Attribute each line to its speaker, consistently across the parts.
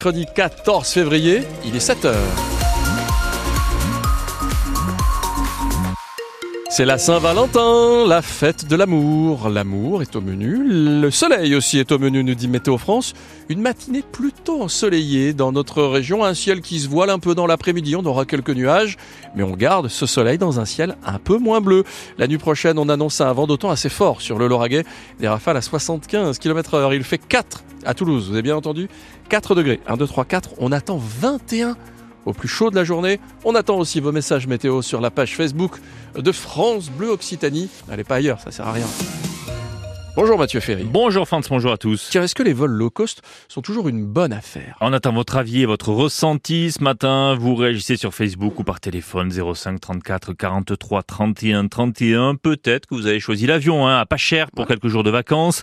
Speaker 1: Mercredi 14 février, il est 7h. C'est la Saint-Valentin, la fête de l'amour. L'amour est au menu, le soleil aussi est au menu, nous dit Météo France. Une matinée plutôt ensoleillée dans notre région, un ciel qui se voile un peu dans l'après-midi, on aura quelques nuages, mais on garde ce soleil dans un ciel un peu moins bleu. La nuit prochaine, on annonce un vent d'autant assez fort sur le Lauragais, des rafales à 75 km heure. Il fait 4 à Toulouse, vous avez bien entendu 4 degrés, 1, 2, 3, 4, on attend 21 au plus chaud de la journée. On attend aussi vos messages météo sur la page Facebook de France Bleu Occitanie. N'allez pas ailleurs, ça sert à rien. Bonjour Mathieu Ferry.
Speaker 2: Bonjour France, bonjour à tous.
Speaker 1: Tiens, est-ce que les vols low cost sont toujours une bonne affaire?
Speaker 2: On attend votre avis et votre ressenti ce matin. Vous réagissez sur Facebook ou par téléphone 05 34 43 31 31. Peut-être que vous avez choisi l'avion hein, à pas cher pour quelques jours de vacances.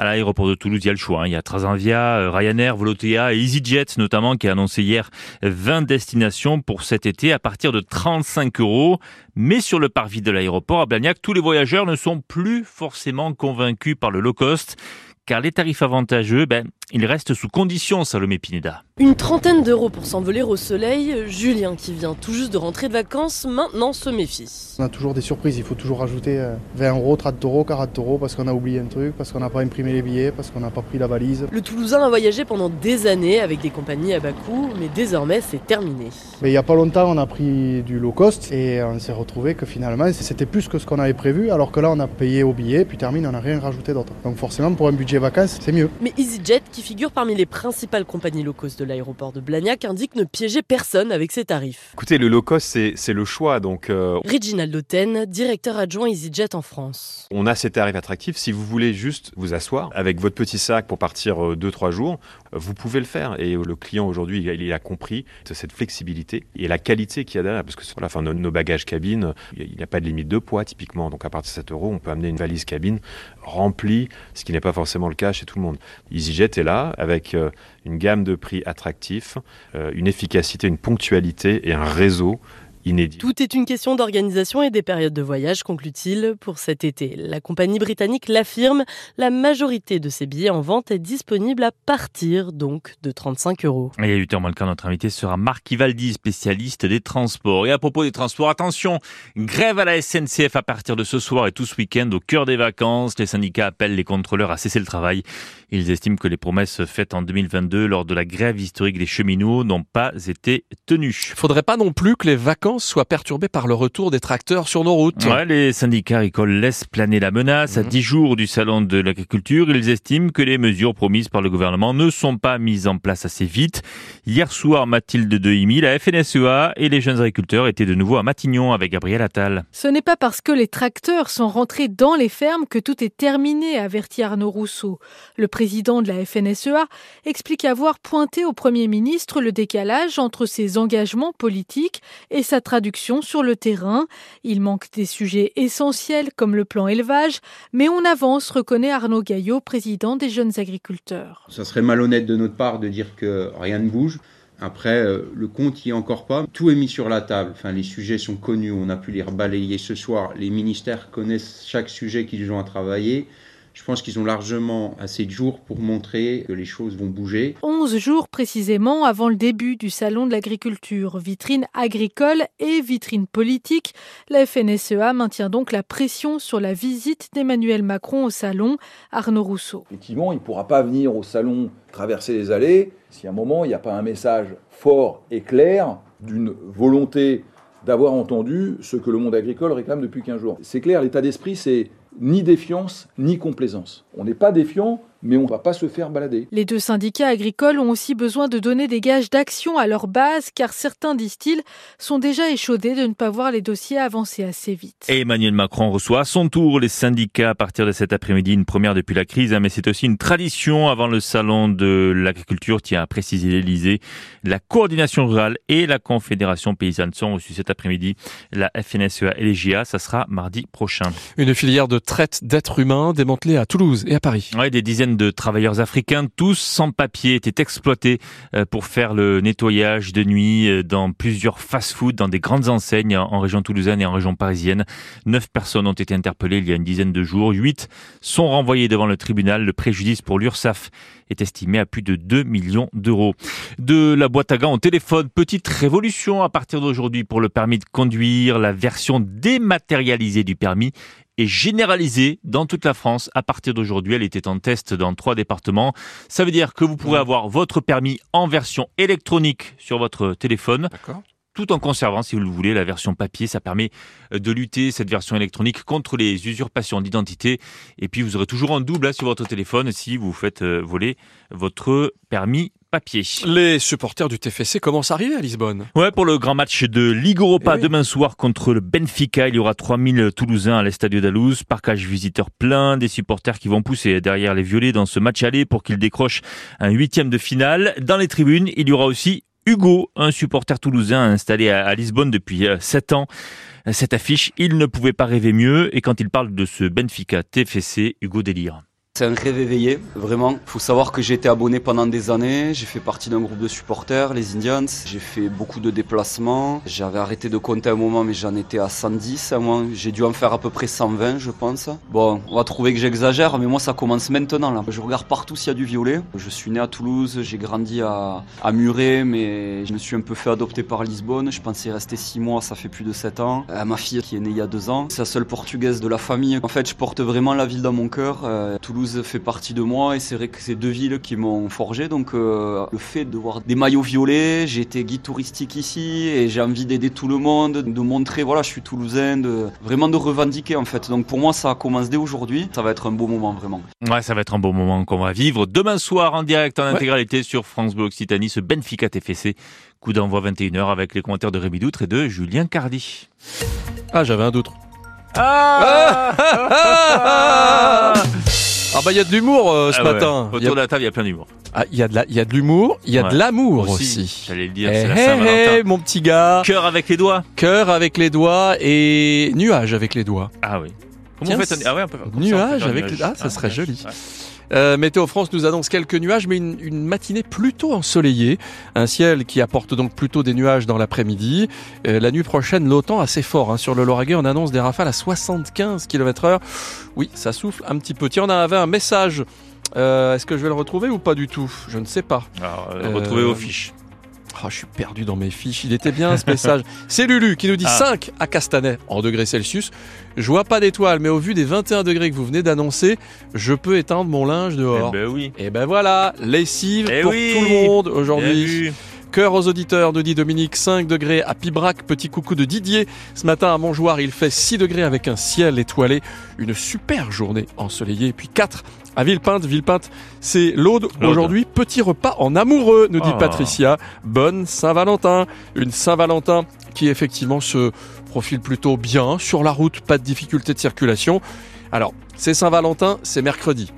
Speaker 2: À l'aéroport de Toulouse, il y a le choix. Hein. Il y a Transavia, euh, Ryanair, Volotea et EasyJet notamment qui a annoncé hier 20 destinations pour cet été à partir de 35 euros. Mais sur le parvis de l'aéroport à Blagnac, tous les voyageurs ne sont plus forcément convaincus par le low cost car les tarifs avantageux, ben, ils restent sous condition, Salomé Pineda.
Speaker 3: Une trentaine d'euros pour s'envoler au soleil. Julien, qui vient tout juste de rentrer de vacances, maintenant se méfie.
Speaker 4: On a toujours des surprises, il faut toujours rajouter 20 euh, euros, 30 euros, 40 euros parce qu'on a oublié un truc, parce qu'on n'a pas imprimé les billets, parce qu'on n'a pas pris la valise.
Speaker 3: Le Toulousain a voyagé pendant des années avec des compagnies à bas coût, mais désormais c'est terminé.
Speaker 4: Mais il n'y a pas longtemps, on a pris du low cost et on s'est retrouvé que finalement c'était plus que ce qu'on avait prévu, alors que là on a payé au billet, puis termine, on n'a rien rajouté d'autre. Donc forcément pour un budget vacances, c'est mieux.
Speaker 3: Mais EasyJet, qui figure parmi les principales compagnies low cost de l'aéroport de Blagnac, indique ne piéger personne avec ses tarifs.
Speaker 5: Écoutez, le low cost, c'est le choix. Donc,
Speaker 3: euh... Reginald directeur adjoint EasyJet en France.
Speaker 5: On a ces tarifs attractifs. Si vous voulez juste vous asseoir avec votre petit sac pour partir 2-3 euh, jours, vous pouvez le faire. Et le client aujourd'hui, il a compris cette flexibilité et la qualité qu'il y a derrière. Parce que sur la fin, nos, nos bagages cabine, il n'y a pas de limite de poids typiquement. Donc à partir de 7 euros, on peut amener une valise cabine remplie, ce qui n'est pas forcément le cas chez tout le monde. EasyJet est là avec euh, une gamme de prix attractifs, euh, une efficacité, une ponctualité et un réseau Inédit.
Speaker 3: Tout est une question d'organisation et des périodes de voyage, conclut-il, pour cet été. La compagnie britannique l'affirme, la majorité de ses billets en vente est disponible à partir donc de 35 euros.
Speaker 2: Et à 8h moins le quart, notre invité sera Marc Ivaldi, spécialiste des transports. Et à propos des transports, attention, grève à la SNCF à partir de ce soir et tout ce week-end au cœur des vacances. Les syndicats appellent les contrôleurs à cesser le travail. Ils estiment que les promesses faites en 2022 lors de la grève historique des cheminots n'ont pas été tenues.
Speaker 1: Faudrait pas non plus que les vacances soient perturbées par le retour des tracteurs sur nos routes.
Speaker 2: Ouais, les syndicats agricoles laissent planer la menace. À 10 mhm. jours du salon de l'agriculture, ils estiment que les mesures promises par le gouvernement ne sont pas mises en place assez vite. Hier soir, Mathilde Dehimi, la FNSEA et les jeunes agriculteurs étaient de nouveau à Matignon avec Gabriel Attal.
Speaker 6: Ce n'est pas parce que les tracteurs sont rentrés dans les fermes que tout est terminé, avertit Arnaud Rousseau. Le président de la FNSEA, explique avoir pointé au Premier ministre le décalage entre ses engagements politiques et sa traduction sur le terrain. Il manque des sujets essentiels comme le plan élevage, mais on avance, reconnaît Arnaud Gaillot, président des jeunes agriculteurs.
Speaker 7: Ça serait malhonnête de notre part de dire que rien ne bouge. Après, euh, le compte y est encore pas. Tout est mis sur la table. Enfin, les sujets sont connus. On a pu les rebalayer ce soir. Les ministères connaissent chaque sujet qu'ils ont à travailler. Je pense qu'ils ont largement assez de jours pour montrer que les choses vont bouger.
Speaker 6: 11 jours précisément avant le début du Salon de l'agriculture. Vitrine agricole et vitrine politique. La FNSEA maintient donc la pression sur la visite d'Emmanuel Macron au Salon. Arnaud Rousseau.
Speaker 8: Effectivement, il ne pourra pas venir au Salon traverser les allées si à un moment il n'y a pas un message fort et clair d'une volonté d'avoir entendu ce que le monde agricole réclame depuis 15 jours. C'est clair, l'état d'esprit, c'est ni défiance, ni complaisance. On n'est pas défiant, mais on ne va pas se faire balader.
Speaker 6: Les deux syndicats agricoles ont aussi besoin de donner des gages d'action à leur base, car certains, disent-ils, sont déjà échaudés de ne pas voir les dossiers avancer assez vite.
Speaker 2: Et Emmanuel Macron reçoit à son tour les syndicats à partir de cet après-midi, une première depuis la crise, hein, mais c'est aussi une tradition avant le salon de l'agriculture, tient à préciser l'Elysée. La coordination rurale et la Confédération paysanne sont reçus cet après-midi. La FNSEA et les GIA, ça sera mardi prochain.
Speaker 1: Une filière de traite d'êtres humains démantelée à Toulouse et à Paris.
Speaker 2: Ouais, des dizaines de travailleurs africains, tous sans papier, étaient exploités euh, pour faire le nettoyage de nuit euh, dans plusieurs fast-foods, dans des grandes enseignes en région toulousaine et en région parisienne. Neuf personnes ont été interpellées il y a une dizaine de jours. Huit sont renvoyées devant le tribunal. Le préjudice pour l'URSSAF est estimé à plus de 2 millions d'euros. De la boîte à gants au téléphone, petite révolution à partir d'aujourd'hui pour le permis de conduire. La version dématérialisée du permis est généralisée dans toute la France à partir d'aujourd'hui. Elle était en test dans trois départements. Ça veut dire que vous pourrez avoir votre permis en version électronique sur votre téléphone. Tout en conservant, si vous le voulez, la version papier. Ça permet de lutter, cette version électronique, contre les usurpations d'identité. Et puis, vous aurez toujours un double hein, sur votre téléphone si vous faites euh, voler votre permis papier.
Speaker 1: Les supporters du TFC commencent à arriver à Lisbonne.
Speaker 2: Ouais, pour le grand match de Ligue Europa
Speaker 1: Eh oui.
Speaker 2: demain soir contre le Benfica, il y aura 3000 Toulousains à l'Estadio d'Alouse, parcage visiteur plein, des supporters qui vont pousser derrière les violets dans ce match aller pour qu'ils décrochent un huitième de finale. Dans les tribunes, il y aura aussi Hugo, un supporter toulousain installé à Lisbonne depuis 7 ans. Cette affiche, il ne pouvait pas rêver mieux et quand il parle de ce Benfica TFC, Hugo délire.
Speaker 9: C'est un rêve éveillé, vraiment. Faut savoir que j'ai été abonné pendant des années. J'ai fait partie d'un groupe de supporters, les Indians. J'ai fait beaucoup de déplacements. J'avais arrêté de compter un moment, mais j'en étais à 110 à moi. J'ai dû en faire à peu près 120, je pense. Bon, on va trouver que j'exagère, mais moi ça commence maintenant là. Je regarde partout s'il y a du violet. Je suis né à Toulouse, j'ai grandi à, à Muret, mais je me suis un peu fait adopter par Lisbonne. Je pensais rester 6 mois, ça fait plus de 7 ans. Euh, ma fille qui est née il y a 2 ans, c'est la seule portugaise de la famille. En fait, je porte vraiment la ville dans mon cœur. Euh, Toulouse fait partie de moi et c'est vrai que c'est deux villes qui m'ont forgé. Donc euh, le fait de voir des maillots violets, j'ai été guide touristique ici et j'ai envie d'aider tout le monde, de montrer voilà je suis toulousain, de vraiment de revendiquer en fait. Donc pour moi ça commence dès aujourd'hui. Ça va être un beau moment vraiment.
Speaker 2: Ouais, ça va être un bon moment qu'on va vivre demain soir en direct en intégralité sur France Bleu Occitanie, ce Benfica TFC. Coup d'envoi 21h avec les commentaires de Rémi Doutre et de Julien Cardi.
Speaker 1: Ah, j'avais un doute.
Speaker 2: Ah,
Speaker 1: Ah bah il y a de l'humour euh, ce
Speaker 2: Ah ouais.
Speaker 1: matin.
Speaker 2: Autour
Speaker 1: a-
Speaker 2: de la table, il y a plein d'humour.
Speaker 1: Ah, il y a de la- il y a de l'humour, il y a
Speaker 2: Ouais.
Speaker 1: de l'amour aussi.
Speaker 2: J'allais le dire,
Speaker 1: Eh,
Speaker 2: c'est la
Speaker 1: eh,
Speaker 2: Saint-Valentin.
Speaker 1: eh, mon petit gars,
Speaker 2: Cœur avec les doigts.
Speaker 1: cœur avec les doigts et nuage avec les doigts.
Speaker 2: Ah oui. Comment
Speaker 1: Tiens,
Speaker 2: vous faites un... Ah ouais, on ça, on peut
Speaker 1: Nuage
Speaker 2: un
Speaker 1: avec
Speaker 2: nuage.
Speaker 1: les- ah, ça serait
Speaker 2: nuage.
Speaker 1: joli. Euh, Météo France nous annonce quelques nuages, mais une, une matinée plutôt ensoleillée. Un ciel qui apporte donc plutôt des nuages dans l'après-midi. Euh, la nuit prochaine, l'OTAN assez fort. hein. Sur le Lauragais, on annonce des rafales à 75 km heure. Oui, ça souffle un petit peu. Tiens, on avait un message. Euh, Est-ce que je vais le retrouver ou pas du tout? Je ne sais pas.
Speaker 2: Alors, retrouvez vos fiches.
Speaker 1: Ah, je suis perdu dans mes fiches. Il était bien ce message. C'est Lulu qui nous dit
Speaker 2: Ah.
Speaker 1: 5 à Castanet en degrés Celsius. Je vois pas d'étoiles, mais au vu des 21 degrés que vous venez d'annoncer, je peux étendre mon linge
Speaker 2: Eh
Speaker 1: dehors.
Speaker 2: ben oui.
Speaker 1: Et ben voilà, lessive
Speaker 2: Eh
Speaker 1: pour
Speaker 2: oui.
Speaker 1: tout le monde aujourd'hui. Cœur aux auditeurs, nous dit Dominique, 5 degrés à Pibrac, petit coucou de Didier. Ce matin à Montjoie, il fait 6 degrés avec un ciel étoilé. Une super journée ensoleillée. Et puis 4 à Villepinte. Villepinte, c'est l'Aude. Aujourd'hui, petit repas en amoureux, nous dit
Speaker 2: Ah.
Speaker 1: Patricia. Bonne Saint-Valentin. Une Saint-Valentin qui effectivement se profile plutôt bien sur la route, pas de difficulté de circulation. Alors, c'est Saint-Valentin, c'est mercredi.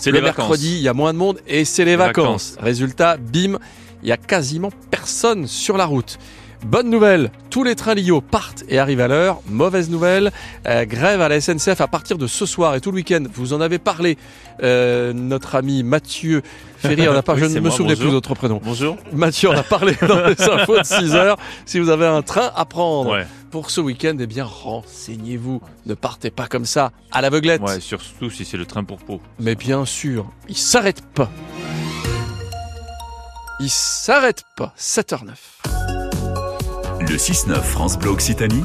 Speaker 2: C'est
Speaker 1: le
Speaker 2: les
Speaker 1: mercredi, il y a moins de monde et c'est les
Speaker 2: Les
Speaker 1: vacances. Résultat, bim, il y a quasiment personne sur la route. Bonne nouvelle, tous les trains Lio partent et arrivent à l'heure. Mauvaise nouvelle, euh, grève à la SNCF à partir de ce soir et tout le week-end. Vous en avez parlé, euh, notre ami Mathieu Ferry en a parlé,
Speaker 2: Oui,
Speaker 1: je ne me
Speaker 2: moi,
Speaker 1: souvenais
Speaker 2: bonjour.
Speaker 1: plus d'autres prénoms.
Speaker 2: Bonjour.
Speaker 1: Mathieu en a parlé dans les infos de 6 heures. Si vous avez un train à prendre
Speaker 2: Ouais.
Speaker 1: pour ce week-end, eh bien renseignez-vous. Ne partez pas comme ça, à l'aveuglette.
Speaker 2: Ouais, surtout si c'est le train pour Pau.
Speaker 1: Mais bien sûr, il s'arrête pas. Il s'arrête pas. 7h09.
Speaker 10: Le 6-9 France Bleu Occitanie,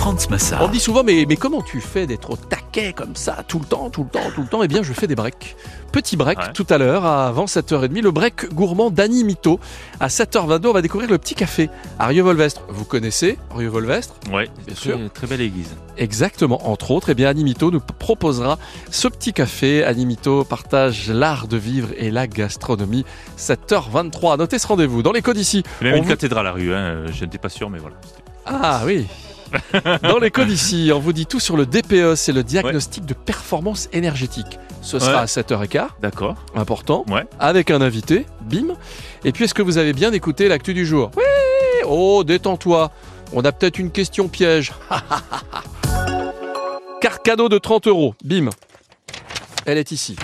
Speaker 10: Franz
Speaker 1: On
Speaker 10: Massard.
Speaker 1: dit souvent, mais, mais comment tu fais d'être au taquet comme ça, tout le temps, tout le temps, tout le temps? Eh bien, je fais des breaks. Petit break
Speaker 2: Ouais.
Speaker 1: tout à l'heure, avant 7h30, le break gourmand d'Annie Mito. À 7h22, on va découvrir le petit café à Rieux-Volvestre. Vous connaissez Rieux-Volvestre?
Speaker 2: Ouais,
Speaker 1: Bien sûr.
Speaker 2: Très belle église.
Speaker 1: Exactement, entre autres, eh bien Animito nous proposera ce petit café. Animito partage l'art de vivre et la gastronomie. 7h23. Notez ce rendez-vous dans les codes ici.
Speaker 2: Il y a même une
Speaker 1: vous-
Speaker 2: cathédrale à la rue, hein. je n'étais pas sûr, mais voilà.
Speaker 1: Ah oui. Dans les codes ici, on vous dit tout sur le DPE, c'est le diagnostic de performance énergétique. Ce sera
Speaker 2: Ouais.
Speaker 1: à 7h15,
Speaker 2: D'accord.
Speaker 1: important,
Speaker 2: Ouais.
Speaker 1: avec un invité, bim. Et puis est-ce que vous avez bien écouté l'actu du jour? Oui Oh, détends-toi. On a peut-être une question piège. Carte cadeau de 30 euros, bim. Elle est ici.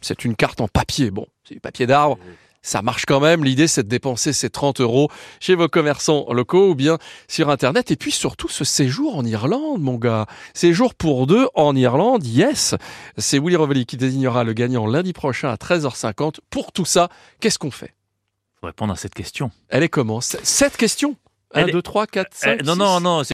Speaker 1: c'est une carte en papier. Bon, c'est du papier d'arbre. Ça marche quand même. L'idée, c'est de dépenser ces 30 euros chez vos commerçants locaux ou bien sur Internet. Et puis surtout, ce séjour en Irlande, mon gars. Séjour pour deux en Irlande, yes. C'est Willy Rovelli qui désignera le gagnant lundi prochain à 13h50. Pour tout ça, qu'est-ce qu'on fait?
Speaker 2: Faut répondre à cette question.
Speaker 1: Elle est comment? Cette question? 1,
Speaker 2: Elle est-
Speaker 1: 2, 3, 4, 5,
Speaker 2: Eh, non, non, non,